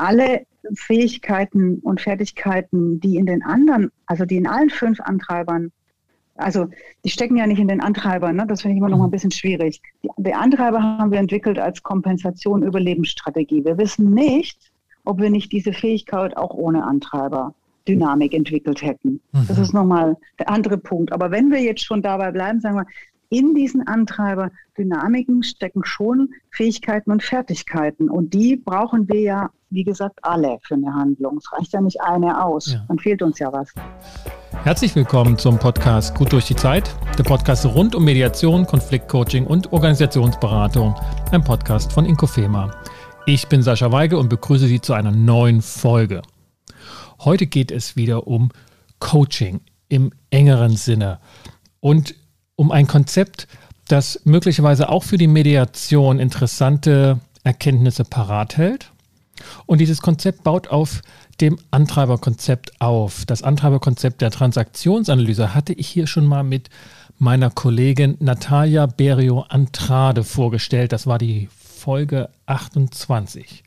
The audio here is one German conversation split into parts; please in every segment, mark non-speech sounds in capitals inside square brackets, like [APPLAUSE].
alle Fähigkeiten und Fertigkeiten, die in den anderen, also die in allen fünf Antreibern, also die stecken ja nicht in den Antreibern, ne? das finde ich immer noch mal ein mhm. bisschen schwierig. Die, die Antreiber haben wir entwickelt als Kompensation Überlebensstrategie. Wir wissen nicht, ob wir nicht diese Fähigkeit auch ohne Antreiber Dynamik entwickelt hätten. Das mhm. ist nochmal der andere Punkt. Aber wenn wir jetzt schon dabei bleiben, sagen wir, in diesen Antreiber Dynamiken stecken schon Fähigkeiten und Fertigkeiten. Und die brauchen wir ja, wie gesagt, alle für eine Handlung. Es reicht ja nicht eine aus. Ja. Dann fehlt uns ja was. Herzlich willkommen zum Podcast Gut durch die Zeit, der Podcast rund um Mediation, Konfliktcoaching und Organisationsberatung, ein Podcast von Inkofema. Ich bin Sascha Weige und begrüße Sie zu einer neuen Folge. Heute geht es wieder um Coaching im engeren Sinne. Und um ein Konzept, das möglicherweise auch für die Mediation interessante Erkenntnisse parat hält. Und dieses Konzept baut auf dem Antreiberkonzept auf. Das Antreiberkonzept der Transaktionsanalyse hatte ich hier schon mal mit meiner Kollegin Natalia Berio Antrade vorgestellt. Das war die Folge 28.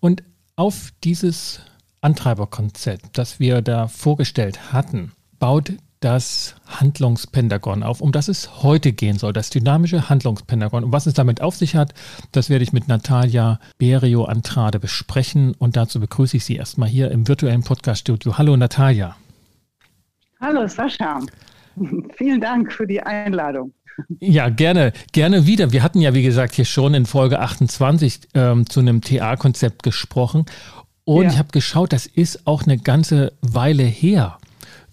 Und auf dieses Antreiberkonzept, das wir da vorgestellt hatten, baut das Handlungspentagon auf, um das es heute gehen soll, das dynamische Handlungspentagon. Und was es damit auf sich hat, das werde ich mit Natalia Berio Antrade besprechen. Und dazu begrüße ich Sie erstmal hier im virtuellen Podcast-Studio. Hallo Natalia. Hallo Sascha. [LAUGHS] Vielen Dank für die Einladung. Ja, gerne, gerne wieder. Wir hatten ja, wie gesagt, hier schon in Folge 28 ähm, zu einem TA-Konzept gesprochen. Und ja. ich habe geschaut, das ist auch eine ganze Weile her.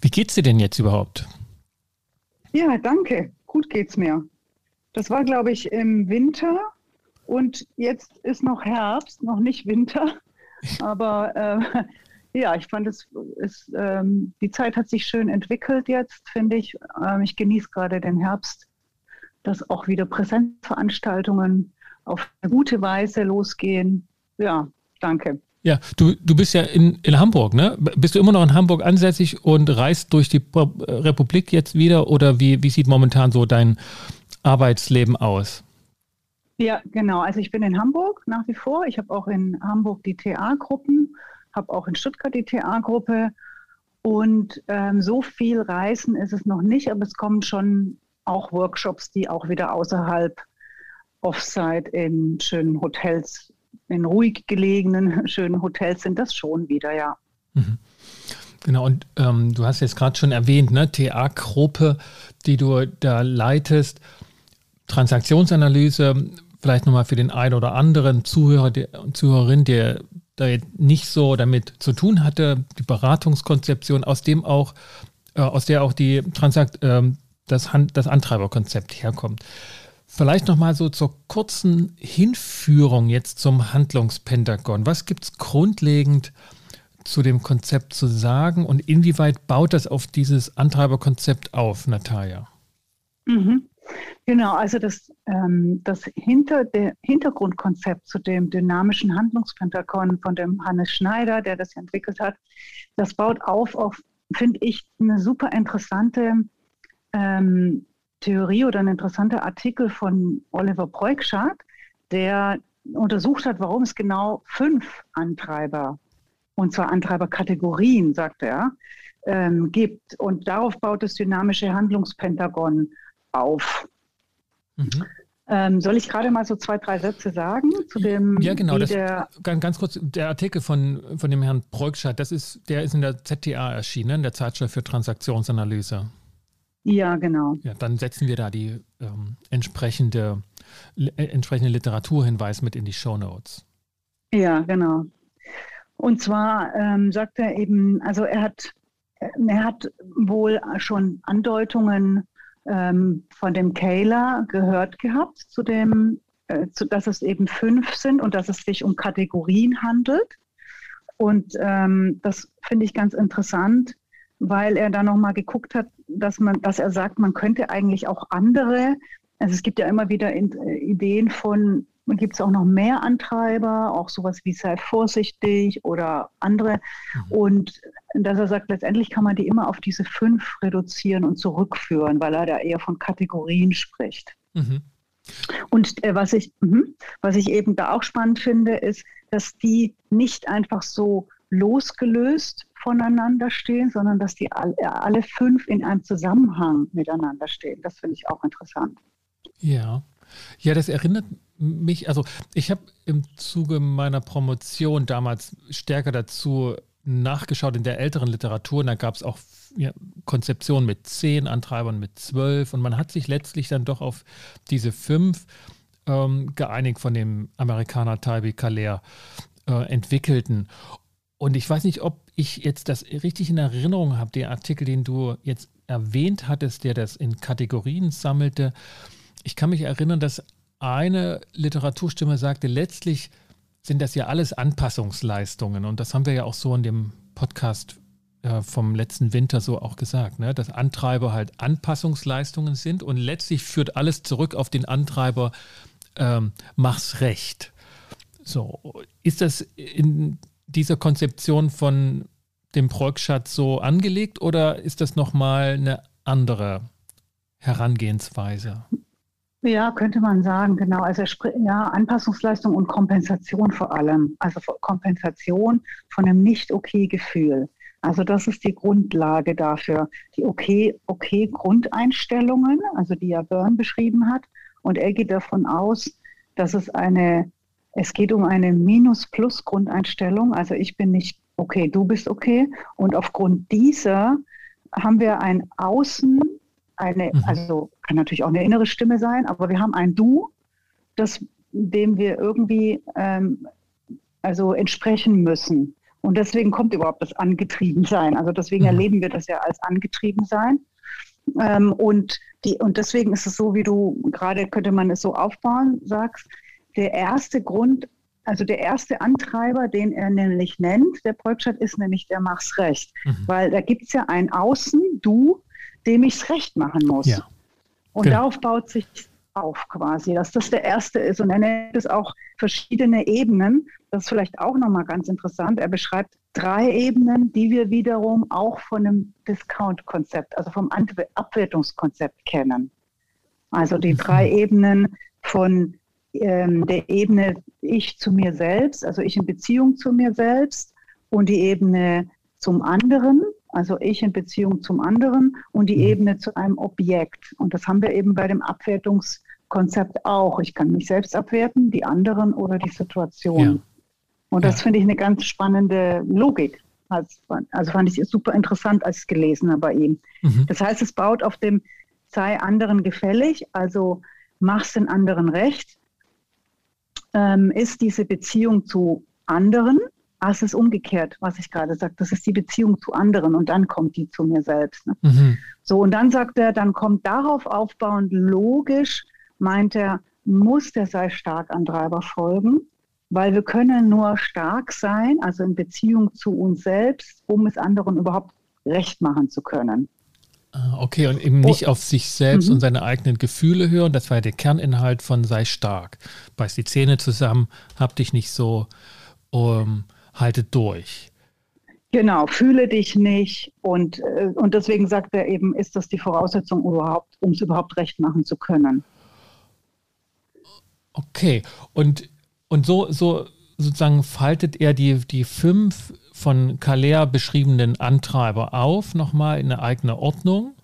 Wie geht's dir denn jetzt überhaupt? Ja, danke. Gut geht's mir. Das war, glaube ich, im Winter und jetzt ist noch Herbst, noch nicht Winter. [LAUGHS] Aber äh, ja, ich fand es, es ähm, die Zeit hat sich schön entwickelt jetzt, finde ich. Ähm, ich genieße gerade den Herbst, dass auch wieder Präsenzveranstaltungen auf eine gute Weise losgehen. Ja, danke. Ja, du, du bist ja in, in Hamburg, ne? Bist du immer noch in Hamburg ansässig und reist durch die Republik jetzt wieder oder wie, wie sieht momentan so dein Arbeitsleben aus? Ja, genau. Also ich bin in Hamburg nach wie vor. Ich habe auch in Hamburg die TA-Gruppen, habe auch in Stuttgart die TA-Gruppe. Und ähm, so viel Reisen ist es noch nicht, aber es kommen schon auch Workshops, die auch wieder außerhalb Offsite in schönen Hotels in ruhig gelegenen, [LAUGHS] schönen Hotels sind das schon wieder, ja. Mhm. Genau, und ähm, du hast jetzt gerade schon erwähnt, ne, TA-Gruppe, die du da leitest, Transaktionsanalyse, vielleicht nochmal für den einen oder anderen Zuhörer und Zuhörerin, der da nicht so damit zu tun hatte, die Beratungskonzeption, aus dem auch, äh, aus der auch die Transakt, äh, das, Hand, das Antreiberkonzept herkommt. Vielleicht nochmal so zur kurzen Hinführung jetzt zum Handlungspentagon. Was gibt es grundlegend zu dem Konzept zu sagen und inwieweit baut das auf dieses Antreiberkonzept auf, Natalia? Mhm. Genau, also das, ähm, das Hinter, der Hintergrundkonzept zu dem dynamischen Handlungspentagon von dem Hannes Schneider, der das entwickelt hat, das baut auf auf, finde ich, eine super interessante ähm, Theorie oder ein interessanter Artikel von Oliver Preukschat, der untersucht hat, warum es genau fünf Antreiber, und zwar Antreiberkategorien, sagt er, ähm, gibt. Und darauf baut das dynamische Handlungspentagon auf. Mhm. Ähm, soll ich gerade mal so zwei, drei Sätze sagen zu dem? Ja, genau. Das, ganz, ganz kurz, der Artikel von, von dem Herrn Preukschat, das ist, der ist in der ZTA erschienen, der Zeitschrift für Transaktionsanalyse. Ja, genau. Ja, dann setzen wir da die ähm, entsprechende, äh, entsprechende Literaturhinweis mit in die Show Notes. Ja, genau. Und zwar ähm, sagt er eben, also er hat, er hat wohl schon Andeutungen ähm, von dem Kayla gehört gehabt, zu dem, äh, zu, dass es eben fünf sind und dass es sich um Kategorien handelt. Und ähm, das finde ich ganz interessant, weil er da nochmal geguckt hat, dass man, dass er sagt, man könnte eigentlich auch andere, also es gibt ja immer wieder äh, Ideen von, gibt es auch noch mehr Antreiber, auch sowas wie sei vorsichtig oder andere. Mhm. Und dass er sagt, letztendlich kann man die immer auf diese fünf reduzieren und zurückführen, weil er da eher von Kategorien spricht. Mhm. Und äh, was, ich, mh, was ich eben da auch spannend finde, ist, dass die nicht einfach so losgelöst voneinander stehen, sondern dass die alle, alle fünf in einem Zusammenhang miteinander stehen. Das finde ich auch interessant. Ja. Ja, das erinnert mich, also ich habe im Zuge meiner Promotion damals stärker dazu nachgeschaut in der älteren Literatur und da gab es auch ja, Konzeptionen mit zehn Antreibern, mit zwölf und man hat sich letztlich dann doch auf diese fünf ähm, geeinigt von dem Amerikaner Taibi Kaler äh, entwickelten. Und ich weiß nicht, ob ich jetzt das richtig in Erinnerung habe, den Artikel, den du jetzt erwähnt hattest, der das in Kategorien sammelte. Ich kann mich erinnern, dass eine Literaturstimme sagte, letztlich sind das ja alles Anpassungsleistungen. Und das haben wir ja auch so in dem Podcast äh, vom letzten Winter so auch gesagt, ne? dass Antreiber halt Anpassungsleistungen sind und letztlich führt alles zurück auf den Antreiber, ähm, mach's recht. So, ist das in dieser Konzeption von dem Prolkschatz so angelegt oder ist das nochmal eine andere Herangehensweise? Ja, könnte man sagen, genau. Also ja, Anpassungsleistung und Kompensation vor allem. Also Kompensation von einem nicht okay Gefühl. Also das ist die Grundlage dafür. Die okay, okay Grundeinstellungen, also die ja Byrne beschrieben hat. Und er geht davon aus, dass es eine, es geht um eine Minus-Plus-Grundeinstellung. Also ich bin nicht okay, du bist okay. Und aufgrund dieser haben wir ein Außen, eine, mhm. also kann natürlich auch eine innere Stimme sein, aber wir haben ein Du, das, dem wir irgendwie ähm, also entsprechen müssen. Und deswegen kommt überhaupt das Angetriebensein. Also deswegen mhm. erleben wir das ja als Angetriebensein. Ähm, und, die, und deswegen ist es so, wie du gerade könnte man es so aufbauen, sagst, der erste Grund, also der erste Antreiber, den er nämlich nennt, der Preupstadt, ist nämlich der Mach's Recht. Mhm. Weil da gibt es ja ein Außen, du, dem ich es recht machen muss. Ja. Und genau. darauf baut sich auf quasi, dass das der erste ist. Und er nennt es auch verschiedene Ebenen. Das ist vielleicht auch nochmal ganz interessant. Er beschreibt drei Ebenen, die wir wiederum auch von einem Discount-Konzept, also vom Abwertungskonzept kennen. Also die drei mhm. Ebenen von ähm, der Ebene ich zu mir selbst, also ich in Beziehung zu mir selbst und die Ebene zum anderen, also ich in Beziehung zum anderen und die mhm. Ebene zu einem Objekt. Und das haben wir eben bei dem Abwertungskonzept auch. Ich kann mich selbst abwerten, die anderen oder die Situation. Ja. Und das ja. finde ich eine ganz spannende Logik. Also fand ich super interessant, als ich es gelesen habe bei ihm. Mhm. Das heißt, es baut auf dem sei anderen gefällig, also mach's den anderen recht, ähm, ist diese Beziehung zu anderen Ah, es ist umgekehrt, was ich gerade sagte. Das ist die Beziehung zu anderen und dann kommt die zu mir selbst. Ne? Mhm. So, und dann sagt er, dann kommt darauf aufbauend logisch, meint er, muss der sei stark an Treiber folgen, weil wir können nur stark sein, also in Beziehung zu uns selbst, um es anderen überhaupt recht machen zu können. Ah, okay, und eben nicht oh. auf sich selbst mhm. und seine eigenen Gefühle hören. Das war der Kerninhalt von sei stark. Beiß die Zähne zusammen, hab dich nicht so. Um, haltet durch. Genau, fühle dich nicht. Und, äh, und deswegen sagt er eben, ist das die Voraussetzung überhaupt, um es überhaupt recht machen zu können. Okay, und, und so, so sozusagen faltet er die, die fünf von Kalea beschriebenen Antreiber auf, nochmal in eine eigene Ordnung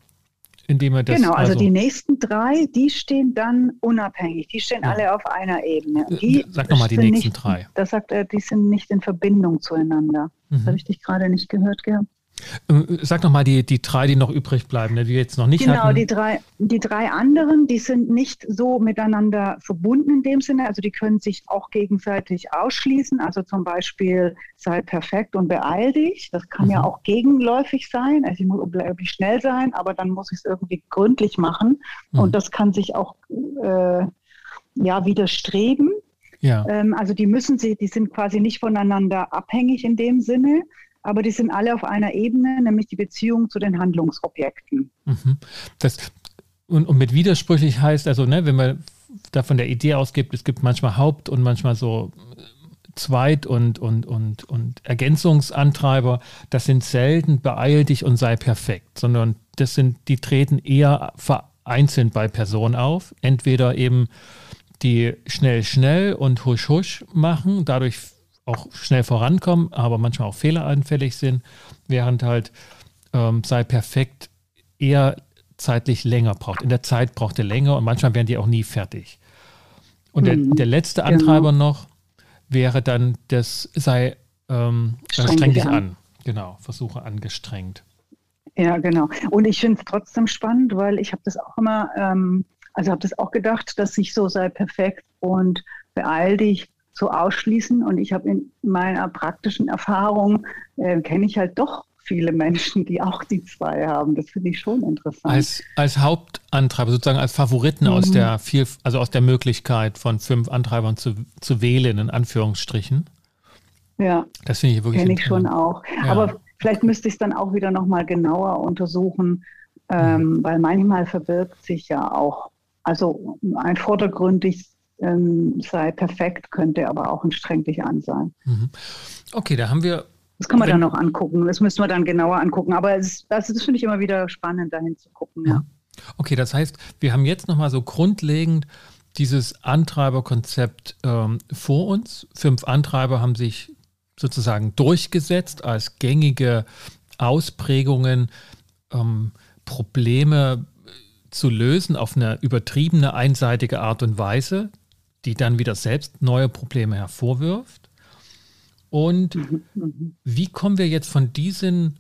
indem er das. Genau, also, also, die nächsten drei, die stehen dann unabhängig, die stehen ja. alle auf einer Ebene. Äh, die Sag nochmal die nächsten nicht, drei. Das sagt er, die sind nicht in Verbindung zueinander. Mhm. Das habe ich dich gerade nicht gehört gehabt. Ähm, sag noch mal die, die drei, die noch übrig bleiben, ne, die wir jetzt noch nicht genau, hatten. die drei, die drei anderen, die sind nicht so miteinander verbunden in dem Sinne. Also die können sich auch gegenseitig ausschließen. Also zum Beispiel sei perfekt und beeil dich. Das kann mhm. ja auch gegenläufig sein. Also ich muss unglaublich schnell sein, aber dann muss ich es irgendwie gründlich machen. Mhm. Und das kann sich auch äh, ja widerstreben. Ja. Ähm, also die müssen sie, die sind quasi nicht voneinander abhängig in dem Sinne aber die sind alle auf einer Ebene, nämlich die Beziehung zu den Handlungsobjekten. Mhm. Das, und, und, mit widersprüchlich heißt also, ne, wenn man da von der Idee ausgeht, es gibt manchmal Haupt- und manchmal so Zweit- und, und, und, und Ergänzungsantreiber, das sind selten beeil dich und sei perfekt, sondern das sind, die treten eher einzeln bei Personen auf. Entweder eben die schnell, schnell und husch, husch machen, dadurch auch schnell vorankommen, aber manchmal auch fehleranfällig sind, während halt ähm, sei perfekt eher zeitlich länger braucht. In der Zeit braucht er länger und manchmal werden die auch nie fertig. Und der, mhm. der letzte genau. Antreiber genau. noch wäre dann, das sei ähm, streng, streng dich an. an. Genau, versuche angestrengt. Ja, genau. Und ich finde es trotzdem spannend, weil ich habe das auch immer, ähm, also habe das auch gedacht, dass ich so sei perfekt und beeil dich so ausschließen. Und ich habe in meiner praktischen Erfahrung, äh, kenne ich halt doch viele Menschen, die auch die zwei haben. Das finde ich schon interessant. Als, als Hauptantreiber, sozusagen als Favoriten mhm. aus der viel, also aus der Möglichkeit von fünf Antreibern zu, zu wählen, in Anführungsstrichen. Ja. Das finde ich wirklich Kenne ich schon auch. Ja. Aber vielleicht müsste ich es dann auch wieder nochmal genauer untersuchen, ähm, mhm. weil manchmal verbirgt sich ja auch, also ein vordergründig ähm, sei perfekt, könnte aber auch ein streng dich an sein. Mhm. Okay, da haben wir das kann man dann noch angucken. Das müssen wir dann genauer angucken. Aber es, das, das finde ich immer wieder spannend, dahin zu gucken. Ja. Okay, das heißt, wir haben jetzt nochmal so grundlegend dieses Antreiberkonzept ähm, vor uns. Fünf Antreiber haben sich sozusagen durchgesetzt als gängige Ausprägungen, ähm, Probleme zu lösen auf eine übertriebene, einseitige Art und Weise, die dann wieder selbst neue Probleme hervorwirft. Und wie kommen wir jetzt von diesen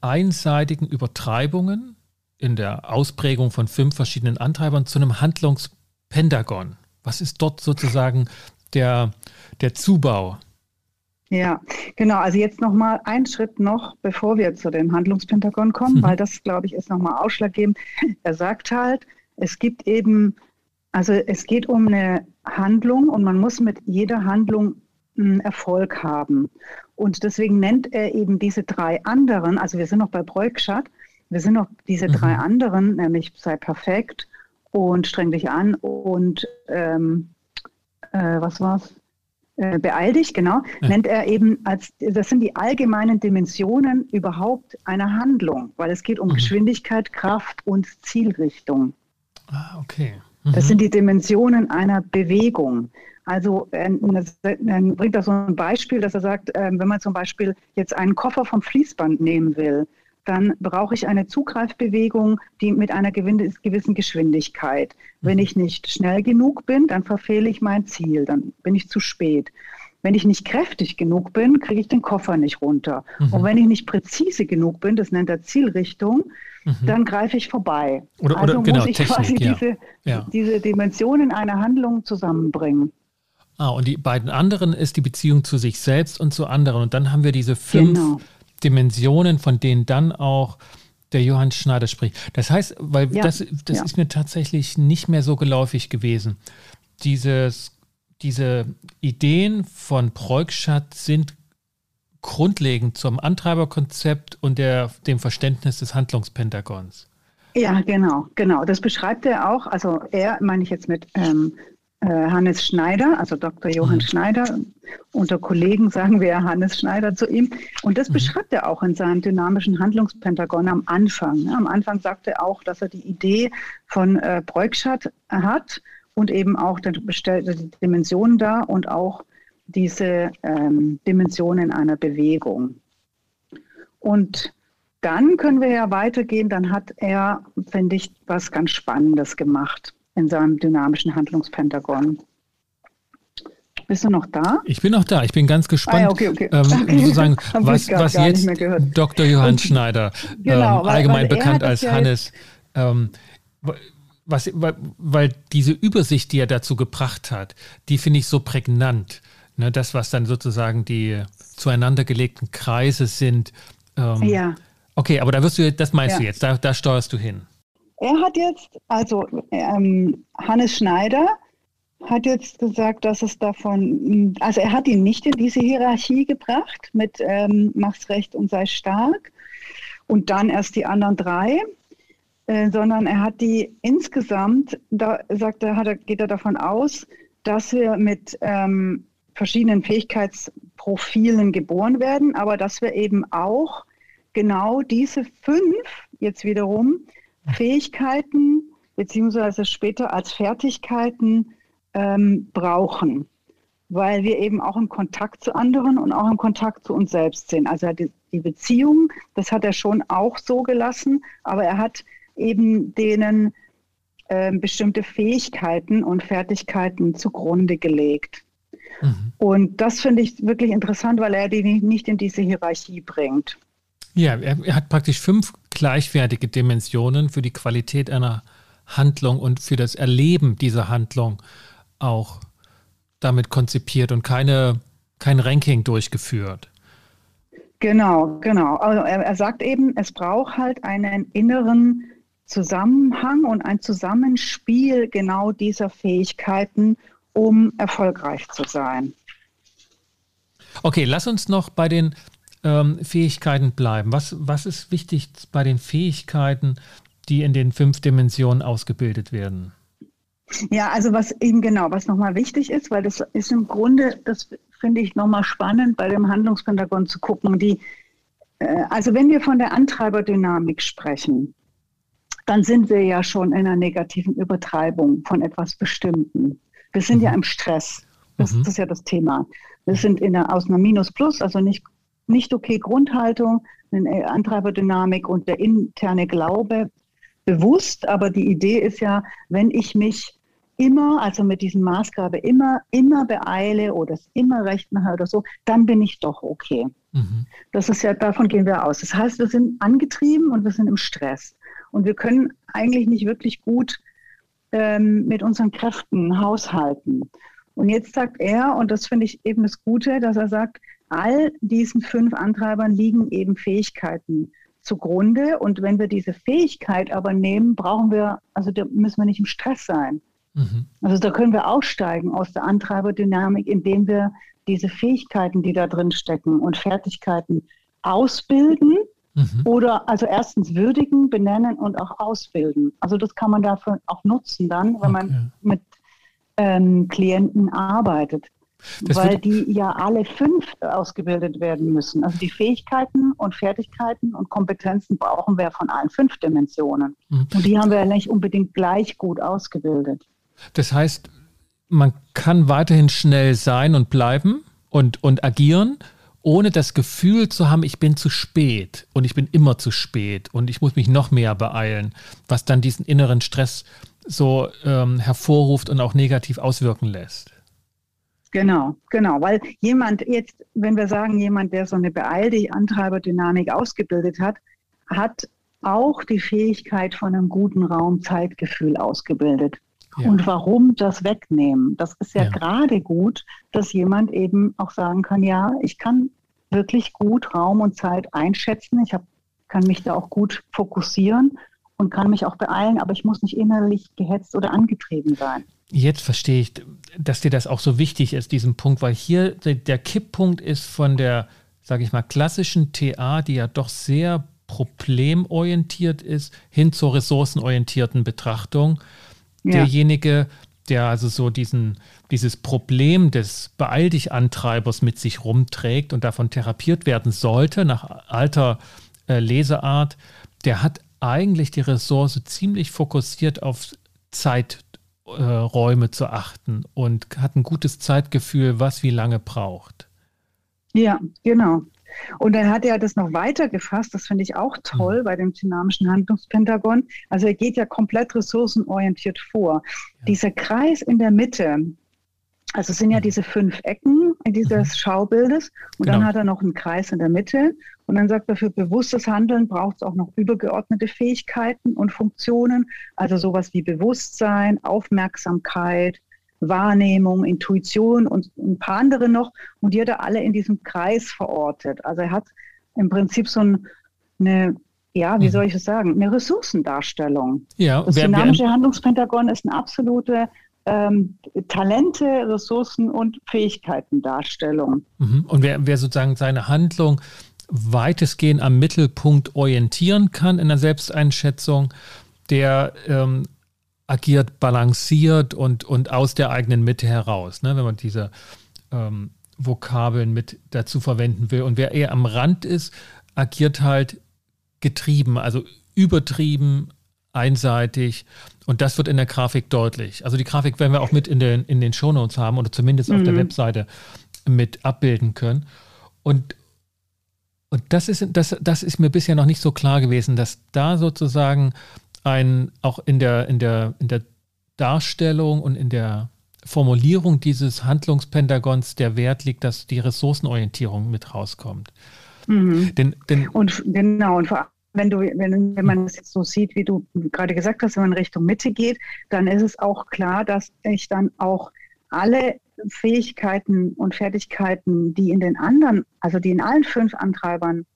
einseitigen Übertreibungen in der Ausprägung von fünf verschiedenen Antreibern zu einem Handlungspentagon? Was ist dort sozusagen der, der Zubau? Ja, genau. Also jetzt nochmal ein Schritt noch, bevor wir zu dem Handlungspentagon kommen, mhm. weil [LAUGHS] das, glaube ich, ist nochmal ausschlaggebend. Er sagt halt, es gibt eben, also es geht um eine Handlung und man muss mit jeder Handlung Erfolg haben. Und deswegen nennt er eben diese drei anderen, also wir sind noch bei Breukschat, wir sind noch diese mhm. drei anderen, nämlich sei perfekt und streng dich an und ähm, äh, was war's? Äh, beeil dich, genau, ja. nennt er eben als, das sind die allgemeinen Dimensionen überhaupt einer Handlung, weil es geht um mhm. Geschwindigkeit, Kraft und Zielrichtung. Ah, okay. Mhm. Das sind die Dimensionen einer Bewegung. Also dann bringt er so ein Beispiel, dass er sagt, ähm, wenn man zum Beispiel jetzt einen Koffer vom Fließband nehmen will, dann brauche ich eine Zugreifbewegung, die mit einer gewissen Geschwindigkeit. Wenn ich nicht schnell genug bin, dann verfehle ich mein Ziel, dann bin ich zu spät. Wenn ich nicht kräftig genug bin, kriege ich den Koffer nicht runter. Mhm. Und wenn ich nicht präzise genug bin, das nennt er Zielrichtung, mhm. dann greife ich vorbei. Oder, also oder, genau, muss ich Technik, quasi ja. Diese, ja. diese Dimensionen einer Handlung zusammenbringen. Ah, und die beiden anderen ist die Beziehung zu sich selbst und zu anderen. Und dann haben wir diese fünf genau. Dimensionen, von denen dann auch der Johann Schneider spricht. Das heißt, weil ja. das, das ja. ist mir tatsächlich nicht mehr so geläufig gewesen. Dieses, diese Ideen von Preukschat sind grundlegend zum Antreiberkonzept und der, dem Verständnis des Handlungspentagons. Ja, genau, genau. Das beschreibt er auch. Also er meine ich jetzt mit ähm, äh, Hannes Schneider, also Dr. Johann mhm. Schneider. Unter Kollegen sagen wir Hannes Schneider zu ihm. Und das mhm. beschreibt er auch in seinem dynamischen Handlungspentagon am Anfang. am Anfang sagt er auch, dass er die Idee von äh, Breukschat hat und eben auch die Dimensionen da und auch diese ähm, Dimensionen einer Bewegung. Und dann können wir ja weitergehen. Dann hat er, finde ich, was ganz Spannendes gemacht in seinem dynamischen Handlungspentagon. Bist du noch da? Ich bin noch da. Ich bin ganz gespannt, ah, ja, okay, okay. Ähm, okay. sozusagen, [LAUGHS] was, was jetzt Dr. Johann Schneider, [LAUGHS] genau, ähm, allgemein bekannt als ja Hannes, ähm, was, weil, weil, diese Übersicht, die er dazu gebracht hat, die finde ich so prägnant. Ne, das, was dann sozusagen die zueinander gelegten Kreise sind. Ähm, ja. Okay, aber da wirst du, das meinst ja. du jetzt, da, da steuerst du hin. Er hat jetzt, also ähm, Hannes Schneider hat jetzt gesagt, dass es davon, also er hat ihn nicht in diese Hierarchie gebracht mit ähm, mach's recht und sei stark und dann erst die anderen drei, äh, sondern er hat die insgesamt, da sagt er, hat er, geht er davon aus, dass wir mit ähm, verschiedenen Fähigkeitsprofilen geboren werden, aber dass wir eben auch genau diese fünf jetzt wiederum Fähigkeiten beziehungsweise später als Fertigkeiten ähm, brauchen, weil wir eben auch im Kontakt zu anderen und auch im Kontakt zu uns selbst sind. Also die, die Beziehung, das hat er schon auch so gelassen, aber er hat eben denen äh, bestimmte Fähigkeiten und Fertigkeiten zugrunde gelegt. Mhm. Und das finde ich wirklich interessant, weil er die nicht in diese Hierarchie bringt. Ja, er, er hat praktisch fünf gleichwertige Dimensionen für die Qualität einer Handlung und für das Erleben dieser Handlung auch damit konzipiert und keine, kein Ranking durchgeführt. Genau, genau. Also er, er sagt eben, es braucht halt einen inneren Zusammenhang und ein Zusammenspiel genau dieser Fähigkeiten, um erfolgreich zu sein. Okay, lass uns noch bei den ähm, Fähigkeiten bleiben. Was, was ist wichtig bei den Fähigkeiten, die in den fünf Dimensionen ausgebildet werden? Ja, also was eben genau, was nochmal wichtig ist, weil das ist im Grunde, das finde ich nochmal spannend bei dem Handlungspentagon zu gucken, die, äh, also wenn wir von der Antreiberdynamik sprechen, dann sind wir ja schon in einer negativen Übertreibung von etwas Bestimmten. Wir sind mhm. ja im Stress. Das, mhm. das, ist ja das Thema. Wir sind in der, aus einer Minus-Plus, also nicht, nicht okay Grundhaltung, eine Antreiberdynamik und der interne Glaube bewusst. Aber die Idee ist ja, wenn ich mich immer, also mit diesem Maßgabe immer, immer beeile oder es immer recht mache oder so, dann bin ich doch okay. Mhm. Das ist ja, davon gehen wir aus. Das heißt, wir sind angetrieben und wir sind im Stress. Und wir können eigentlich nicht wirklich gut ähm, mit unseren Kräften haushalten. Und jetzt sagt er, und das finde ich eben das Gute, dass er sagt, all diesen fünf Antreibern liegen eben Fähigkeiten zugrunde. Und wenn wir diese Fähigkeit aber nehmen, brauchen wir, also da müssen wir nicht im Stress sein. Mhm. Also da können wir aussteigen aus der Antreiberdynamik, indem wir diese Fähigkeiten, die da drin stecken und Fertigkeiten ausbilden Mhm. Oder also erstens würdigen, benennen und auch ausbilden. Also das kann man dafür auch nutzen dann, wenn okay. man mit ähm, Klienten arbeitet. Das weil die ja alle fünf ausgebildet werden müssen. Also die Fähigkeiten und Fertigkeiten und Kompetenzen brauchen wir von allen fünf Dimensionen. Mhm. Und die haben wir ja nicht unbedingt gleich gut ausgebildet. Das heißt, man kann weiterhin schnell sein und bleiben und, und agieren, ohne das Gefühl zu haben, ich bin zu spät und ich bin immer zu spät und ich muss mich noch mehr beeilen, was dann diesen inneren Stress so ähm, hervorruft und auch negativ auswirken lässt. Genau, genau, weil jemand jetzt, wenn wir sagen, jemand, der so eine beeilte Antreiberdynamik ausgebildet hat, hat auch die Fähigkeit von einem guten Raumzeitgefühl ausgebildet. Ja. Und warum das wegnehmen? Das ist ja, ja, gerade gut, dass jemand eben auch sagen kann, ja, ich kann wirklich gut Raum und Zeit einschätzen. Ich hab, kann mich da auch gut fokussieren und kann mich auch beeilen, aber ich muss nicht innerlich gehetzt oder angetrieben sein. Jetzt verstehe ich, dass dir das auch so wichtig ist, diesen Punkt, weil hier der, der Kipppunkt ist von der, sage ich mal, klassischen TA, die ja doch sehr problemorientiert ist, hin zur ressourcenorientierten Betrachtung derjenige, der also so diesen, dieses Problem des Beeil dich Antreibers mit sich rumträgt und davon therapiert werden sollte, nach alter äh, Leseart, der hat eigentlich die Ressource ziemlich fokussiert auf Zeiträume äh, zu achten und hat ein gutes Zeitgefühl, was wie lange braucht. Ja, genau. Und er hat ja das noch weiter gefasst, das finde ich auch toll mhm. bei dem dynamischen Handlungspentagon. Also er geht ja komplett ressourcenorientiert vor. Ja. Dieser Kreis in der Mitte, also es sind ja mhm. diese fünf Ecken in dieses mhm. Schaubildes und genau. dann hat er noch einen Kreis in der Mitte und dann sagt er, für bewusstes Handeln braucht es auch noch übergeordnete Fähigkeiten und Funktionen, also sowas wie Bewusstsein, Aufmerksamkeit, Wahrnehmung, Intuition und ein paar andere noch. Und die hat er alle in diesem Kreis verortet. Also er hat im Prinzip so eine, ja, wie mhm. soll ich es sagen, eine Ressourcendarstellung. Ja, das wer, dynamische wer, Handlungspentagon ist eine absolute ähm, Talente, Ressourcen und Fähigkeiten-Darstellung. Mhm. Und wer, wer sozusagen seine Handlung weitestgehend am Mittelpunkt orientieren kann in der Selbsteinschätzung, der ähm, agiert balanciert und, und aus der eigenen Mitte heraus, ne? wenn man diese ähm, Vokabeln mit dazu verwenden will. Und wer eher am Rand ist, agiert halt getrieben, also übertrieben, einseitig. Und das wird in der Grafik deutlich. Also die Grafik werden wir auch mit in den, in den Shownotes haben oder zumindest mhm. auf der mhm. Webseite mit abbilden können. Und, und das, ist, das, das ist mir bisher noch nicht so klar gewesen, dass da sozusagen ein, auch in der, in der, in der Darstellung und in der Formulierung dieses Handlungspentagons der Wert liegt, dass die Ressourcenorientierung mit rauskommt. Mhm. Denn, denn, und genau, und vor allem wenn, du, wenn, wenn man es jetzt so sieht, wie du gerade gesagt hast, wenn man Richtung Mitte geht, dann ist es auch klar, dass ich dann auch alle Fähigkeiten und Fertigkeiten, die in den anderen, also die in allen fünf Antreibern,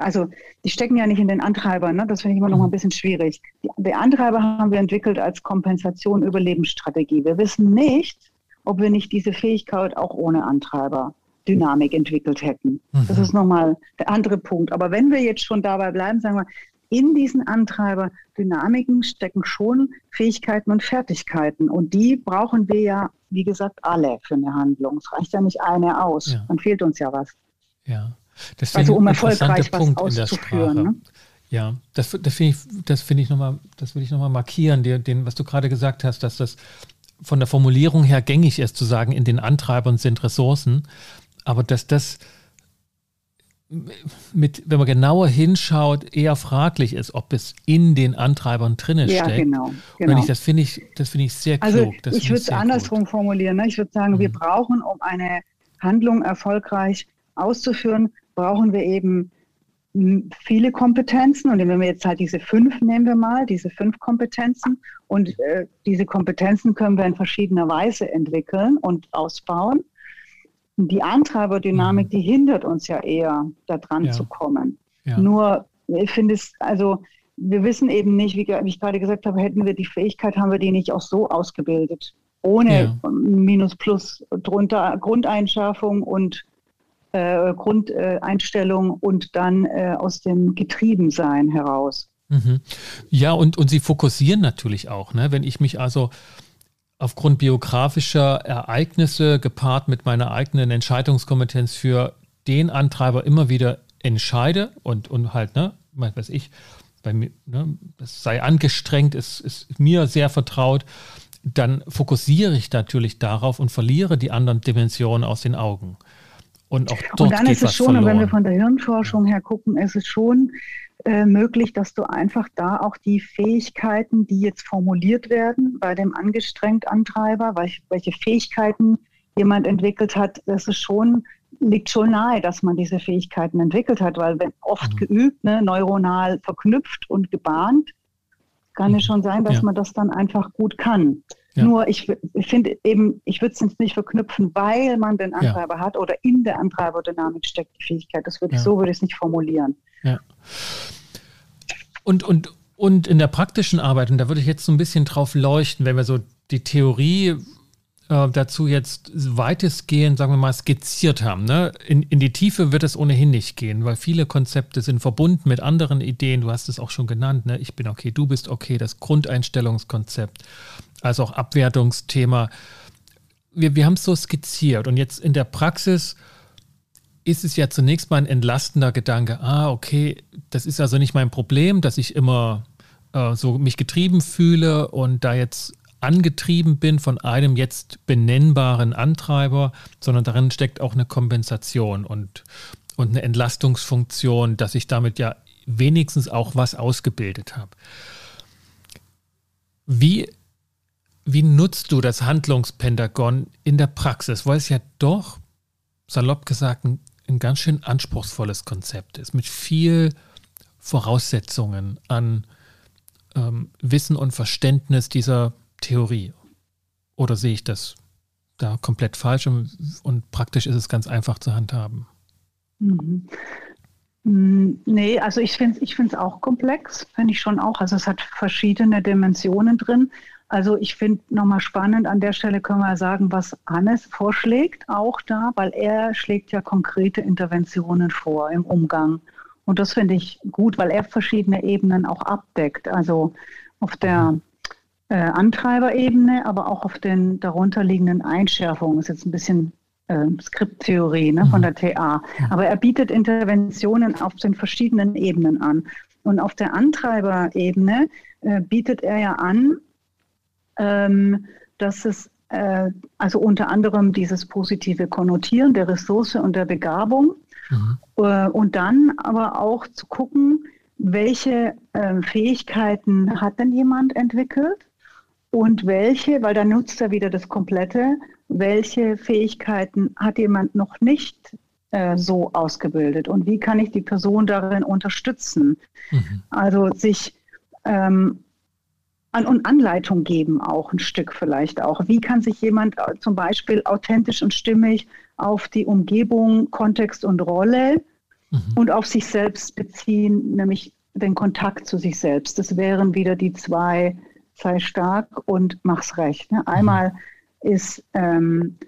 also die stecken ja nicht in den Antreibern, ne? das finde ich immer noch mal ein bisschen schwierig. Die, die Antreiber haben wir entwickelt als Kompensation Überlebensstrategie. Wir wissen nicht, ob wir nicht diese Fähigkeit auch ohne Antreiber Dynamik entwickelt hätten. Mhm. Das ist nochmal der andere Punkt. Aber wenn wir jetzt schon dabei bleiben, sagen wir, in diesen Antreiber Dynamiken stecken schon Fähigkeiten und Fertigkeiten. Und die brauchen wir ja, wie gesagt, alle für eine Handlung. Es reicht ja nicht eine aus. Ja. Dann fehlt uns ja was. Ja. Das also um erfolgreich was Punkt auszuführen. Ne? Ja, das, das finde ich, das finde ich nochmal, das will ich nochmal markieren, den, den, was du gerade gesagt hast, dass das von der Formulierung her gängig ist zu sagen, in den Antreibern sind Ressourcen aber dass das mit, wenn man genauer hinschaut, eher fraglich ist, ob es in den Antreibern drinnen ja, steckt. Genau, genau. Ich, das finde ich, das finde ich sehr also klug. Das ich würde es andersrum gut. formulieren. Ne? Ich würde sagen, mhm. wir brauchen, um eine Handlung erfolgreich auszuführen, brauchen wir eben viele Kompetenzen. Und wenn wir jetzt halt diese fünf nehmen wir mal, diese fünf Kompetenzen. Und äh, diese Kompetenzen können wir in verschiedener Weise entwickeln und ausbauen. Die Antreiberdynamik, mhm. die hindert uns ja eher, da dran ja. zu kommen. Ja. Nur, ich finde es, also wir wissen eben nicht, wie, wie, ich gerade gesagt habe, hätten wir die Fähigkeit, haben wir die nicht auch so ausgebildet. Ohne ja. Minus Plus drunter Grundeinschärfung und äh, Grundeinstellung und dann äh, aus dem Getriebensein heraus. Mhm. Ja, und, und sie fokussieren natürlich auch. Ne? Wenn ich mich also aufgrund biografischer Ereignisse gepaart mit meiner eigenen Entscheidungskompetenz für den Antreiber immer wieder entscheide und, und halt, ne, weiß ich, bei mir, ne, es sei angestrengt, es ist mir sehr vertraut, dann fokussiere ich natürlich darauf und verliere die anderen Dimensionen aus den Augen. Und auch dort und dann geht ist es schon, verloren. wenn wir von der Hirnforschung her gucken, ist es schon äh, möglich, dass du einfach da auch die Fähigkeiten, die jetzt formuliert werden bei dem angestrengt Antreiber, welche, welche Fähigkeiten jemand entwickelt hat, das ist schon liegt schon nahe, dass man diese Fähigkeiten entwickelt hat, weil wenn oft mhm. geübt, ne, neuronal verknüpft und gebahnt, kann mhm. es schon sein, dass ja. man das dann einfach gut kann. Ja. Nur ich, ich finde eben, ich würde es nicht verknüpfen, weil man den Antreiber ja. hat oder in der Antreiberdynamik steckt die Fähigkeit. Das würde ich so würde ich es nicht formulieren. Ja. Und, und, und in der praktischen Arbeit, und da würde ich jetzt so ein bisschen drauf leuchten, wenn wir so die Theorie äh, dazu jetzt weitestgehend, sagen wir mal, skizziert haben. Ne? In, in die Tiefe wird es ohnehin nicht gehen, weil viele Konzepte sind verbunden mit anderen Ideen. Du hast es auch schon genannt. Ne? Ich bin okay, du bist okay, das Grundeinstellungskonzept, also auch Abwertungsthema. Wir, wir haben es so skizziert und jetzt in der Praxis ist es ja zunächst mal ein entlastender Gedanke. Ah, okay, das ist also nicht mein Problem, dass ich immer äh, so mich getrieben fühle und da jetzt angetrieben bin von einem jetzt benennbaren Antreiber, sondern darin steckt auch eine Kompensation und, und eine Entlastungsfunktion, dass ich damit ja wenigstens auch was ausgebildet habe. Wie, wie nutzt du das Handlungspentagon in der Praxis? Weil es ja doch, salopp gesagt, ein ein ganz schön anspruchsvolles Konzept ist, mit viel Voraussetzungen an ähm, Wissen und Verständnis dieser Theorie. Oder sehe ich das da komplett falsch und, und praktisch ist es ganz einfach zu handhaben? Mhm. Mm, nee, also ich finde es ich auch komplex, finde ich schon auch. Also es hat verschiedene Dimensionen drin. Also ich finde nochmal spannend, an der Stelle können wir sagen, was Hannes vorschlägt, auch da, weil er schlägt ja konkrete Interventionen vor im Umgang. Und das finde ich gut, weil er verschiedene Ebenen auch abdeckt. Also auf der äh, Antreiberebene, aber auch auf den darunterliegenden Einschärfungen. Das ist jetzt ein bisschen äh, Skripttheorie ne, von mhm. der TA. Aber er bietet Interventionen auf den verschiedenen Ebenen an. Und auf der Antreiberebene äh, bietet er ja an, ähm, dass es äh, also unter anderem dieses positive Konnotieren der Ressource und der Begabung mhm. äh, und dann aber auch zu gucken, welche äh, Fähigkeiten hat denn jemand entwickelt und welche, weil dann nutzt er wieder das Komplette, welche Fähigkeiten hat jemand noch nicht äh, so ausgebildet und wie kann ich die Person darin unterstützen? Mhm. Also sich ähm, an und Anleitung geben auch ein Stück vielleicht auch. Wie kann sich jemand äh, zum Beispiel authentisch und stimmig auf die Umgebung, Kontext und Rolle mhm. und auf sich selbst beziehen, nämlich den Kontakt zu sich selbst. Das wären wieder die zwei, sei stark und mach's recht. Ne? Einmal mhm. ist ähm,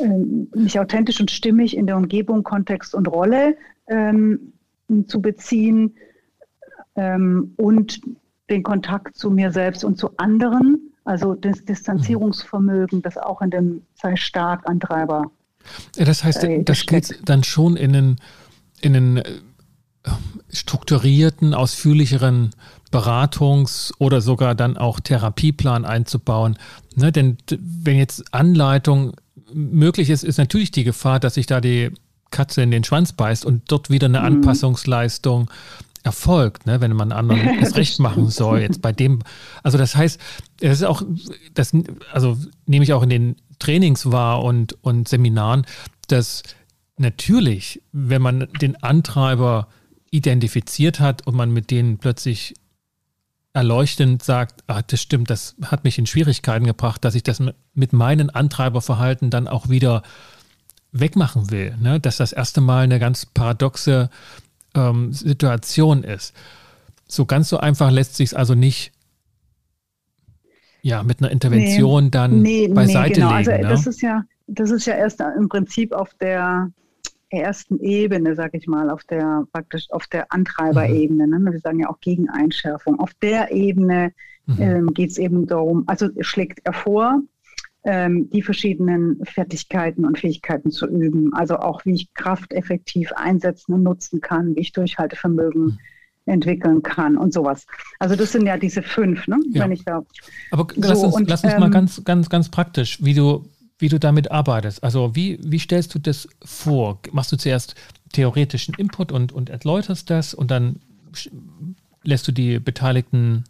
äh, mich authentisch und stimmig in der Umgebung, Kontext und Rolle ähm, zu beziehen ähm, und den Kontakt zu mir selbst und zu anderen, also das Distanzierungsvermögen, das auch in dem sei stark Antreiber. Das heißt, äh, das geht dann schon in einen, in einen äh, strukturierten, ausführlicheren Beratungs- oder sogar dann auch Therapieplan einzubauen. Ne, denn wenn jetzt Anleitung möglich ist, ist natürlich die Gefahr, dass sich da die Katze in den Schwanz beißt und dort wieder eine mhm. Anpassungsleistung erfolgt, ne, wenn man anderen [LAUGHS] es recht machen soll. Jetzt bei dem, also das heißt, es ist auch, das, also nehme ich auch in den Trainings wahr und, und Seminaren, dass natürlich, wenn man den Antreiber identifiziert hat und man mit denen plötzlich erleuchtend sagt, ah, das stimmt, das hat mich in Schwierigkeiten gebracht, dass ich das mit meinem Antreiberverhalten dann auch wieder wegmachen will. Ne? Dass das erste Mal eine ganz paradoxe ähm, Situation ist. So ganz so einfach lässt sich es also nicht ja, mit einer Intervention nee, dann nee, beiseite nee, genau. legen. Also, ne? das ist ja, das ist ja erst im Prinzip auf der ersten Ebene, sage ich mal, auf der praktisch auf der Antreiberebene. Mhm. Ne? Wir sagen ja auch Gegeneinschärfung. Auf der Ebene mhm. ähm, geht es eben darum, also schlägt er vor, ähm, die verschiedenen Fertigkeiten und Fähigkeiten zu üben. Also auch, wie ich Kraft effektiv einsetzen und nutzen kann, wie ich Durchhaltevermögen mhm. entwickeln kann und sowas. Also das sind ja diese fünf, ne? Ja. Wenn ich da Aber so, lass uns, und, lass uns ähm, mal ganz, ganz, ganz praktisch, wie du, wie du damit arbeitest. Also wie, wie stellst du das vor? Machst du zuerst theoretischen Input und, und erläuterst das und dann lässt du die Beteiligten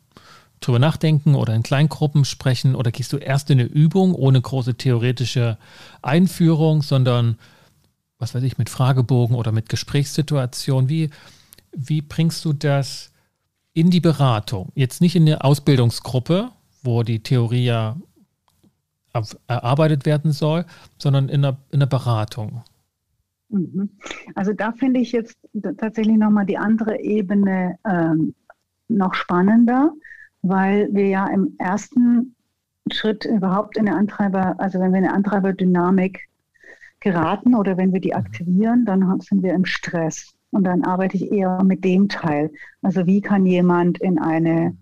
drüber nachdenken oder in Kleingruppen sprechen oder gehst du erst in eine Übung ohne große theoretische Einführung, sondern was weiß ich, mit Fragebogen oder mit Gesprächssituation? Wie, wie bringst du das in die Beratung? Jetzt nicht in eine Ausbildungsgruppe, wo die Theorie ja erarbeitet werden soll, sondern in einer, in einer Beratung. Mhm. Also da finde ich jetzt tatsächlich nochmal die andere Ebene ähm, noch spannender, weil wir ja im ersten Schritt überhaupt in eine Antreiber, also wenn wir in eine Antreiberdynamik geraten oder wenn wir die aktivieren, dann sind wir im Stress. Und dann arbeite ich eher mit dem Teil. Also wie kann jemand in eine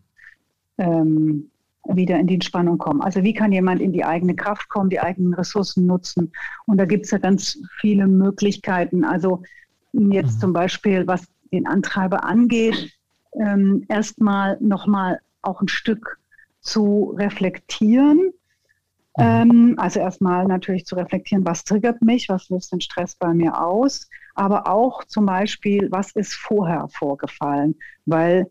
ähm, wieder in die Entspannung kommen? Also wie kann jemand in die eigene Kraft kommen, die eigenen Ressourcen nutzen? Und da gibt es ja ganz viele Möglichkeiten. Also jetzt mhm. zum Beispiel, was den Antreiber angeht, ähm, erstmal nochmal auch ein Stück zu reflektieren. Mhm. Ähm, also erstmal natürlich zu reflektieren, was triggert mich, was löst den Stress bei mir aus, aber auch zum Beispiel, was ist vorher vorgefallen, weil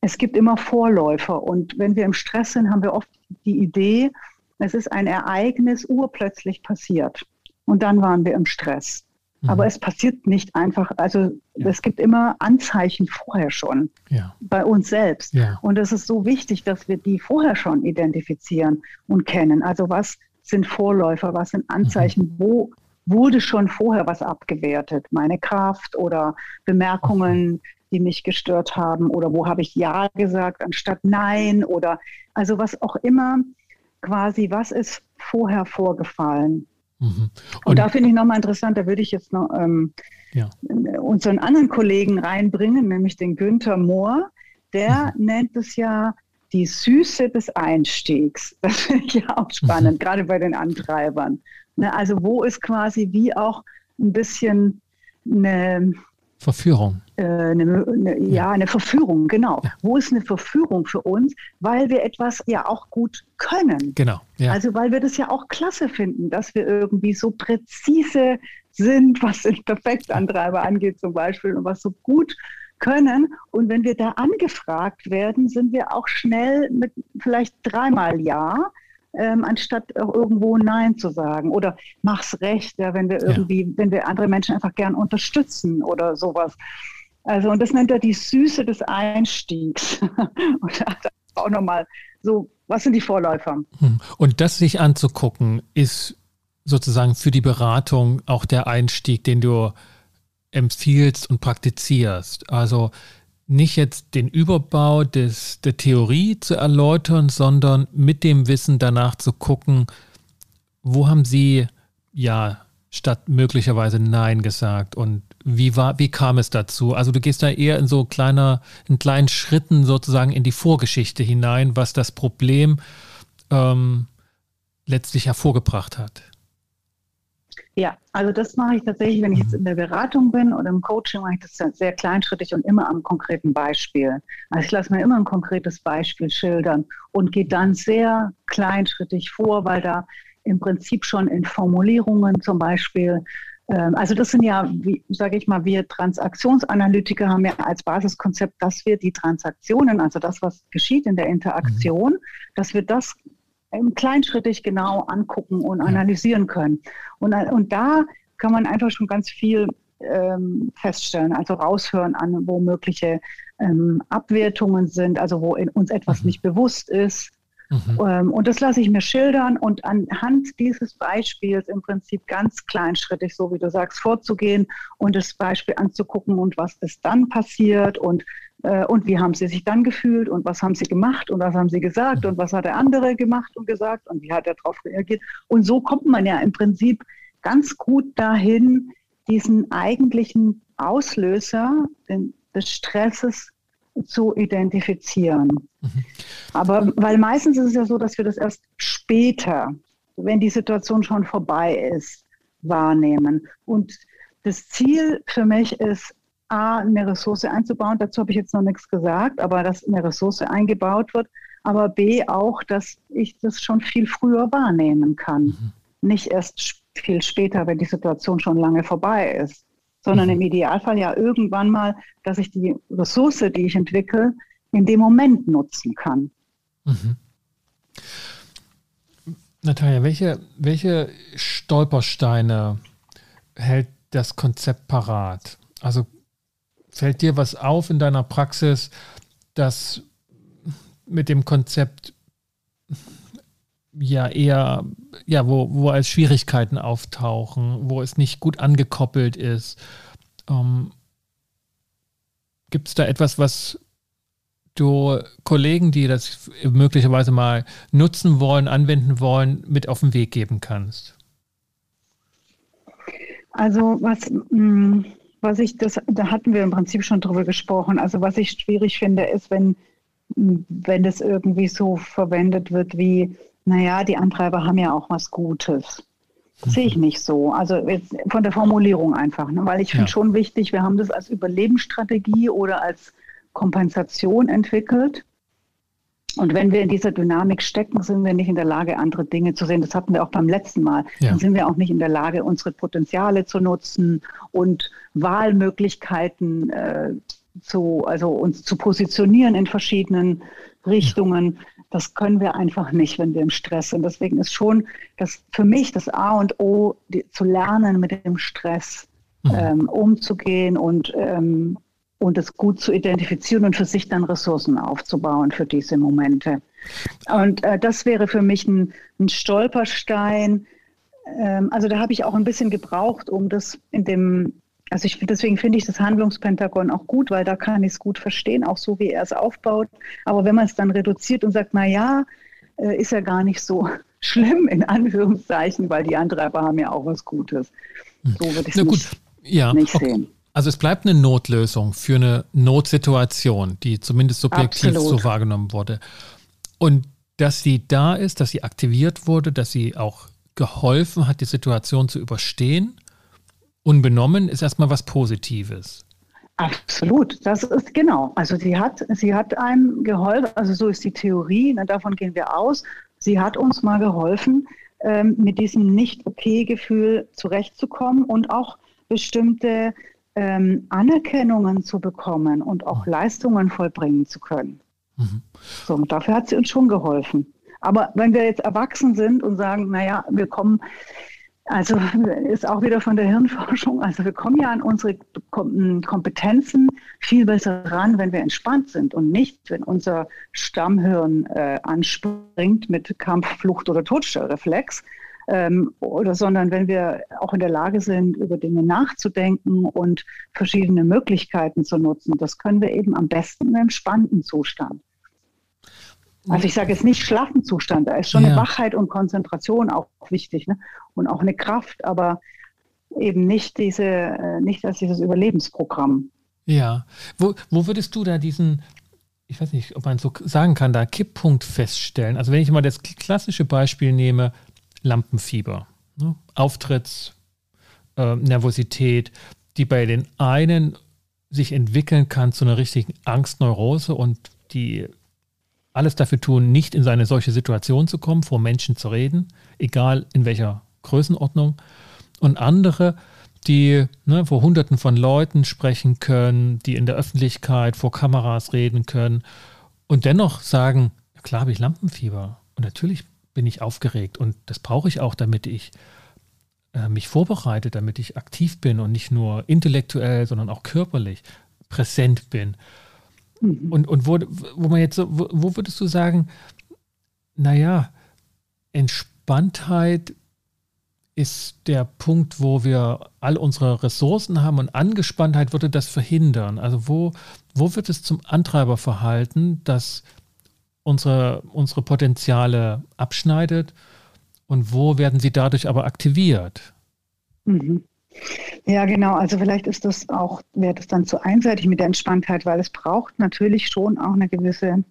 es gibt immer Vorläufer und wenn wir im Stress sind, haben wir oft die Idee, es ist ein Ereignis urplötzlich passiert und dann waren wir im Stress. Aber mhm. es passiert nicht einfach. Also ja. es gibt immer Anzeichen vorher schon ja. bei uns selbst. Ja. Und es ist so wichtig, dass wir die vorher schon identifizieren und kennen. Also was sind Vorläufer, was sind Anzeichen, mhm. wo wurde schon vorher was abgewertet? Meine Kraft oder Bemerkungen, die mich gestört haben oder wo habe ich Ja gesagt anstatt Nein oder also was auch immer quasi, was ist vorher vorgefallen? Mhm. Und, und, da finde ich nochmal interessant, da würde ich jetzt noch ähm, ja. unseren anderen Kollegen reinbringen, nämlich den Günther Mohr. Der mhm. nennt es ja die Süße des Einstiegs. [LAUGHS] Das finde ich ja auch spannend, mhm. gerade bei den Antreibern. Ne, also wo ist quasi wie auch ein bisschen eine, Verführung. Äh, eine, eine, ja, eine Verführung, genau. Ja. Wo ist eine Verführung für uns? Weil wir etwas ja auch gut können. Genau. Ja. Also weil wir das ja auch klasse finden, dass wir irgendwie so präzise sind, was den Perfektantreiber angeht zum Beispiel und was so gut können. Und wenn wir da angefragt werden, sind wir auch schnell mit vielleicht dreimal Ja ähm, anstatt auch irgendwo Nein zu sagen. Oder mach's recht, ja, wenn wir irgendwie, ja. wenn wir andere Menschen einfach gern unterstützen oder sowas. Also, und das nennt er die Süße des Einstiegs. [LAUGHS] und da auch nochmal so, was sind die Vorläufer? Hm. Und das sich anzugucken, ist sozusagen für die Beratung auch der Einstieg, den du empfiehlst und praktizierst. Also nicht jetzt den Überbau des, der Theorie zu erläutern, sondern mit dem Wissen danach zu gucken, wo haben Sie ja statt möglicherweise Nein gesagt und wie war, wie kam es dazu? Also du gehst da eher in so kleiner, in kleinen Schritten sozusagen in die Vorgeschichte hinein, was das Problem ähm, letztlich hervorgebracht hat. Ja, also das mache ich tatsächlich, wenn ich jetzt in der Beratung bin oder im Coaching, mache ich das sehr kleinschrittig und immer am konkreten Beispiel. Also ich lasse mir immer ein konkretes Beispiel schildern und gehe dann sehr kleinschrittig vor, weil da im Prinzip schon in Formulierungen zum Beispiel also das sind ja, sage ich mal, wir Transaktionsanalytiker haben ja als Basiskonzept, dass wir die Transaktionen, also das, was geschieht in der Interaktion, mhm. dass wir das kleinschrittig genau angucken und analysieren können. Und, und da kann man einfach schon ganz viel ähm, feststellen, also raushören an, wo mögliche ähm, Abwertungen sind, also wo uns etwas mhm. nicht bewusst ist. Mhm. Ähm, und das lasse ich mir schildern und anhand dieses Beispiels im Prinzip ganz kleinschrittig, so wie du sagst, vorzugehen und das Beispiel anzugucken und was ist dann passiert und äh, und wie haben sie sich dann gefühlt und was haben sie gemacht und was haben sie gesagt und was hat der andere gemacht und gesagt und wie hat er darauf reagiert. Und so kommt man ja im Prinzip ganz gut dahin, diesen eigentlichen Auslöser des Stresses zu identifizieren. Mhm. Aber weil meistens ist es ja so, dass wir das erst später, wenn die Situation schon vorbei ist, wahrnehmen. Und das Ziel für mich ist, A, eine Ressource einzubauen. Dazu habe ich jetzt noch nichts gesagt, aber dass eine Ressource eingebaut wird. Aber B, auch, dass ich das schon viel früher wahrnehmen kann. Mhm. Nicht erst viel später, wenn die Situation schon lange vorbei ist, sondern mhm. im Idealfall ja irgendwann mal, dass ich die Ressource, die ich entwickle, in dem Moment nutzen kann. Mhm. Natalia, welche, welche Stolpersteine hält das Konzept parat? Also Fällt dir was auf in deiner Praxis, dass mit dem Konzept ja eher, ja, wo, wo als Schwierigkeiten auftauchen, wo es nicht gut angekoppelt ist? Ähm, Gibt es da etwas, was du Kollegen, die das möglicherweise mal nutzen wollen, anwenden wollen, mit auf den Weg geben kannst? Also was mm, was ich das, da hatten wir im Prinzip schon drüber gesprochen. Also was ich schwierig finde, ist, wenn, wenn das irgendwie so verwendet wird wie, naja, die Antreiber haben ja auch was Gutes. Das sehe ich nicht so. Also jetzt von der Formulierung einfach, ne? weil ich finde ja. schon wichtig, wir haben das als Überlebensstrategie oder als Kompensation entwickelt. Und wenn wir in dieser Dynamik stecken, sind wir nicht in der Lage, andere Dinge zu sehen. Das hatten wir auch beim letzten Mal. Ja. Dann sind wir auch nicht in der Lage, unsere Potenziale zu nutzen und Wahlmöglichkeiten äh, zu, also uns zu positionieren in verschiedenen Richtungen. Das können wir einfach nicht, wenn wir im Stress sind. Deswegen ist schon das für mich das A und O, die, zu lernen, mit dem Stress mhm. ähm, umzugehen und ähm, und es gut zu identifizieren und für sich dann Ressourcen aufzubauen für diese Momente. Und äh, das wäre für mich ein, ein Stolperstein. Ähm, also da habe ich auch ein bisschen gebraucht, um das in dem, also ich, deswegen finde ich das Handlungspentagon auch gut, weil da kann ich es gut verstehen, auch so wie er es aufbaut. Aber wenn man es dann reduziert und sagt, na ja, äh, ist ja gar nicht so [LAUGHS] schlimm in Anführungszeichen, weil die Antreiber haben ja auch was Gutes. So würde ich es nicht, ja, nicht okay. sehen. Also es bleibt eine Notlösung für eine Notsituation, die zumindest subjektiv Absolut. so wahrgenommen wurde. Und dass sie da ist, dass sie aktiviert wurde, dass sie auch geholfen hat, die Situation zu überstehen, unbenommen, ist erstmal was Positives. Absolut, das ist genau. Also sie hat, sie hat einem geholfen, also so ist die Theorie, ne, davon gehen wir aus. Sie hat uns mal geholfen, ähm, mit diesem Nicht-Okay-Gefühl zurechtzukommen und auch bestimmte ähm, Anerkennungen zu bekommen und auch. Leistungen vollbringen zu können. Mhm. So, und dafür hat sie uns schon geholfen. Aber wenn wir jetzt erwachsen sind und sagen, naja, wir kommen, also ist auch wieder von der Hirnforschung, also wir kommen ja an unsere Kompetenzen viel besser ran, wenn wir entspannt sind und nicht, wenn unser Stammhirn äh, anspringt mit Kampf, Flucht oder Todstellreflex, ähm, oder sondern wenn wir auch in der Lage sind, über Dinge nachzudenken und verschiedene Möglichkeiten zu nutzen. Das können wir eben am besten im entspannten Zustand. Also ich sage jetzt nicht schlaffen Zustand, da ist schon ja. eine Wachheit und Konzentration auch wichtig ne? und auch eine Kraft, aber eben nicht diese, äh, nicht als dieses Überlebensprogramm. Ja, wo, wo würdest du da diesen, ich weiß nicht, ob man so sagen kann, da Kipppunkt feststellen? Also wenn ich mal das klassische Beispiel nehme, Lampenfieber, ne? Auftritts, äh, Nervosität, die bei den einen sich entwickeln kann zu einer richtigen Angstneurose und die alles dafür tun, nicht in eine solche Situation zu kommen, vor Menschen zu reden, egal in welcher Größenordnung. Und andere, die ne, vor Hunderten von Leuten sprechen können, die in der Öffentlichkeit vor Kameras reden können und dennoch sagen, klar habe ich Lampenfieber und natürlich bin ich aufgeregt und das brauche ich auch, damit ich äh, mich vorbereite, damit ich aktiv bin und nicht nur intellektuell, sondern auch körperlich präsent bin. Mhm. Und, und wo, wo man jetzt so, wo, wo würdest du sagen, naja, Entspanntheit ist der Punkt, wo wir all unsere Ressourcen haben und Angespanntheit würde das verhindern. Also wo, wo wird es zum Antreiberverhalten, das unsere, unsere Potenziale abschneidet und wo werden sie dadurch aber aktiviert? Mhm. Ja, genau. Also vielleicht ist das auch, wäre das dann zu einseitig mit der Entspanntheit, weil es braucht natürlich schon auch eine gewisse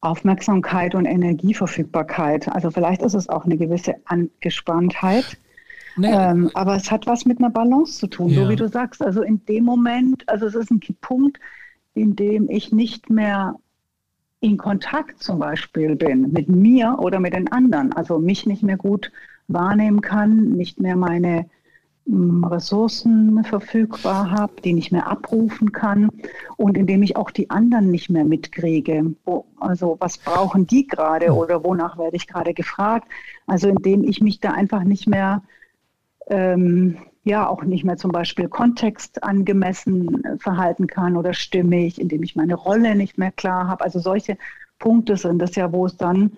Aufmerksamkeit und Energieverfügbarkeit. Also vielleicht ist es auch eine gewisse Angespanntheit. Naja. Ähm, aber es hat was mit einer Balance zu tun, ja. so wie du sagst. Also in dem Moment, also es ist ein Punkt, in dem ich nicht mehr in Kontakt zum Beispiel bin mit mir oder mit den anderen, also mich nicht mehr gut wahrnehmen kann, nicht mehr meine mm, Ressourcen verfügbar habe, die nicht mehr abrufen kann und indem ich auch die anderen nicht mehr mitkriege. Wo, also was brauchen die gerade oder wonach werde ich gerade gefragt? Also indem ich mich da einfach nicht mehr, ähm, ja auch nicht mehr zum Beispiel kontextangemessen verhalten kann oder stimmig, indem ich meine Rolle nicht mehr klar habe. Also solche Punkte sind das ja, wo es dann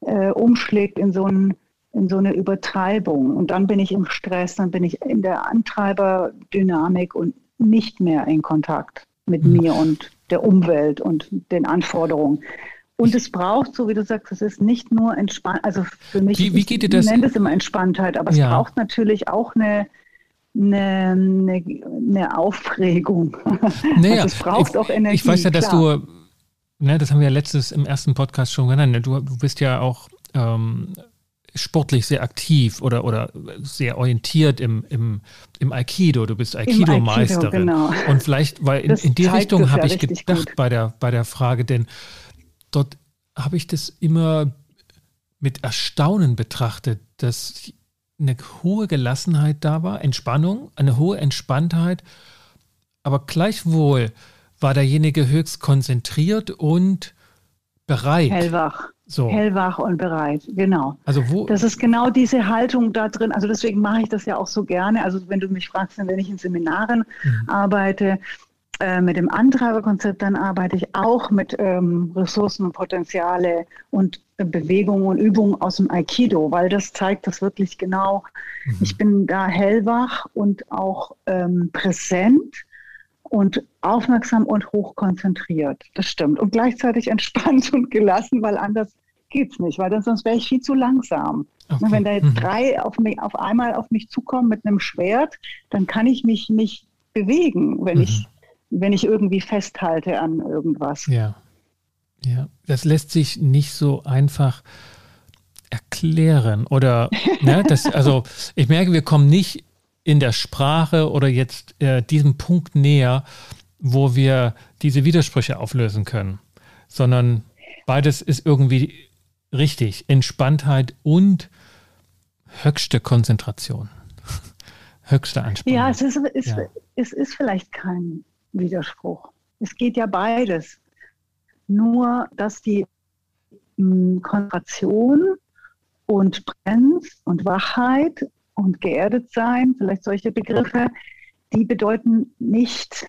äh, umschlägt in so ein in so eine Übertreibung. Und dann bin ich im Stress, dann bin ich in der Antreiberdynamik und nicht mehr in Kontakt mit mhm. mir und der Umwelt und den Anforderungen. Und es braucht, so wie du sagst, es ist nicht nur entspannt, also für mich, wie, wie geht ich, das? ich nenne es immer Entspanntheit, aber ja. es braucht natürlich auch eine, eine, eine, eine Aufregung. [LAUGHS] Naja, also es braucht ich, auch Energie. Ich weiß ja, dass klar. du, ne, das haben wir ja letztes im ersten Podcast schon genannt, ne, du, du bist ja auch ähm, sportlich sehr aktiv oder, oder sehr orientiert im, im, im Aikido. Du bist Aikido-Meisterin. Aikido, genau. Und vielleicht, weil in, in die Richtung habe ja ich gedacht bei der, bei der Frage, denn dort habe ich das immer mit Erstaunen betrachtet, dass eine hohe Gelassenheit da war, Entspannung, eine hohe Entspanntheit, aber gleichwohl war derjenige höchst konzentriert und bereit. Hellwach. So. Hellwach und bereit, genau. Also wo? Das ist genau diese Haltung da drin. Also deswegen mache ich das ja auch so gerne. Also wenn du mich fragst, wenn ich in Seminaren mhm. arbeite, äh, mit dem Antreiberkonzept, dann arbeite ich auch mit ähm, Ressourcen und Potenziale und äh, Bewegungen und Übungen aus dem Aikido, weil das zeigt das wirklich genau. Mhm. Ich bin da hellwach und auch ähm, präsent und aufmerksam und hochkonzentriert. Das stimmt. Und gleichzeitig entspannt [LAUGHS] und gelassen, weil anders geht es nicht, weil dann, sonst wäre ich viel zu langsam. Okay. Wenn da jetzt mhm. drei auf, mich, auf einmal auf mich zukommen mit einem Schwert, dann kann ich mich nicht bewegen, wenn, mhm. ich, wenn ich irgendwie festhalte an irgendwas. Ja. Ja, das lässt sich nicht so einfach erklären oder ne, das, also ich merke, wir kommen nicht in der Sprache oder jetzt äh, diesem Punkt näher, wo wir diese Widersprüche auflösen können, sondern beides ist irgendwie richtig. Entspanntheit und höchste Konzentration, [LAUGHS] höchste Anspannung. Ja, es ist, ist, ja. es ist vielleicht kein Widerspruch. Es geht ja beides. Nur, dass die hm, Konzentration und Präsenz und Wachheit und geerdet sein, vielleicht solche Begriffe, die bedeuten nicht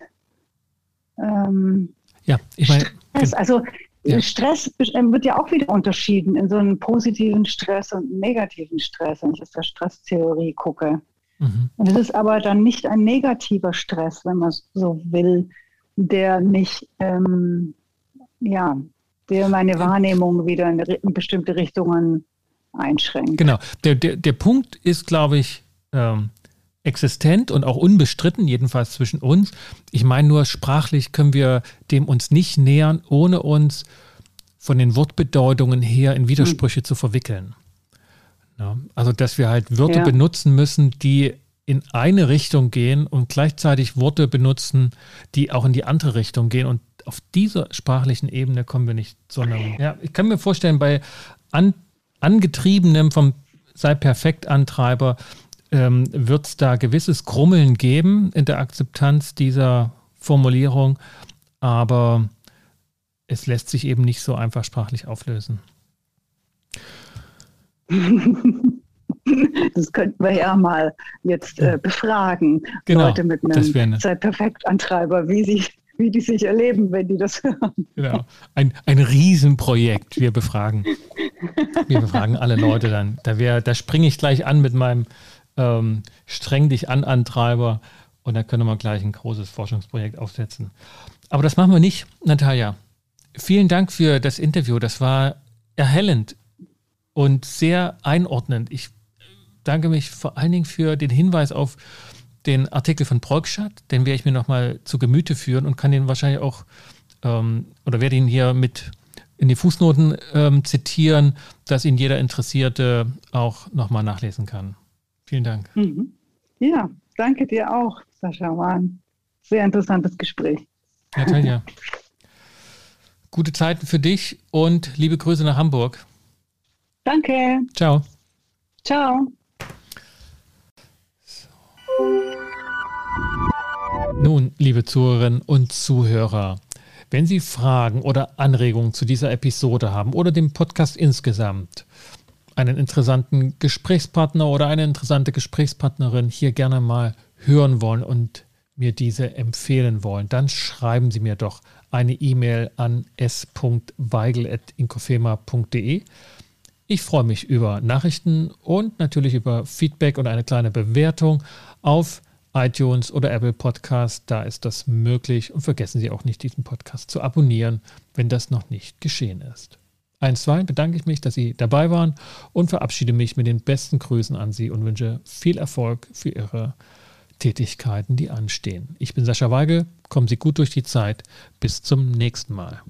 ähm, ja, ich meine, Stress. Also ja. Stress ähm, wird ja auch wieder unterschieden in so einen positiven Stress und einen negativen Stress, wenn ich aus der Stresstheorie gucke. Mhm. Und es ist aber dann nicht ein negativer Stress, wenn man so will, der mich, ähm, ja, der meine Wahrnehmung wieder in, in bestimmte Richtungen einschränkt. Genau. Der, der, der Punkt ist, glaube ich, ähm, existent und auch unbestritten, jedenfalls zwischen uns. Ich meine nur, sprachlich können wir dem uns nicht nähern, ohne uns von den Wortbedeutungen her in Widersprüche hm. zu verwickeln. Ja, also, dass wir halt Wörter ja. benutzen müssen, die in eine Richtung gehen und gleichzeitig Worte benutzen, die auch in die andere Richtung gehen. Und auf dieser sprachlichen Ebene kommen wir nicht, sondern ja, ich kann mir vorstellen, bei an, angetriebenem vom sei perfekt Antreiber ähm, wird es da gewisses Krummeln geben in der Akzeptanz dieser Formulierung, aber es lässt sich eben nicht so einfach sprachlich auflösen. [LAUGHS] Das könnten wir ja mal jetzt äh, befragen. Genau, Leute mit einem sei perfekt Antreiber, wie sie wie die sich erleben, wenn die das [LAUGHS] hören. Genau. Ein, ein Riesenprojekt. Wir befragen. Wir befragen alle Leute dann. Da, da springe ich gleich an mit meinem ähm, Streng dich an Antreiber und da können wir gleich ein großes Forschungsprojekt aufsetzen. Aber das machen wir nicht, Natalia. Vielen Dank für das Interview. Das war erhellend und sehr einordnend. Ich danke mich vor allen Dingen für den Hinweis auf den Artikel von Prolkstadt. Den werde ich mir nochmal zu Gemüte führen und kann den wahrscheinlich auch ähm, oder werde ihn hier mit in die Fußnoten ähm, zitieren, dass ihn jeder Interessierte auch nochmal nachlesen kann. Vielen Dank. Mhm. Ja, danke dir auch, Sascha. War ein sehr interessantes Gespräch. Natalia. Gute Zeiten für dich und liebe Grüße nach Hamburg. Danke. Ciao. Ciao. Nun, liebe Zuhörerinnen und Zuhörer, wenn Sie Fragen oder Anregungen zu dieser Episode haben oder dem Podcast insgesamt, einen interessanten Gesprächspartner oder eine interessante Gesprächspartnerin hier gerne mal hören wollen und mir diese empfehlen wollen, dann schreiben Sie mir doch eine E-Mail an s.weigel.inkofema.de. Ich freue mich über Nachrichten und natürlich über Feedback und eine kleine Bewertung auf iTunes oder Apple Podcast. Da ist das möglich. Und vergessen Sie auch nicht, diesen Podcast zu abonnieren, wenn das noch nicht geschehen ist. Einstweilen bedanke ich mich, dass Sie dabei waren und verabschiede mich mit den besten Grüßen an Sie und wünsche viel Erfolg für Ihre Tätigkeiten, die anstehen. Ich bin Sascha Weigel. Kommen Sie gut durch die Zeit. Bis zum nächsten Mal.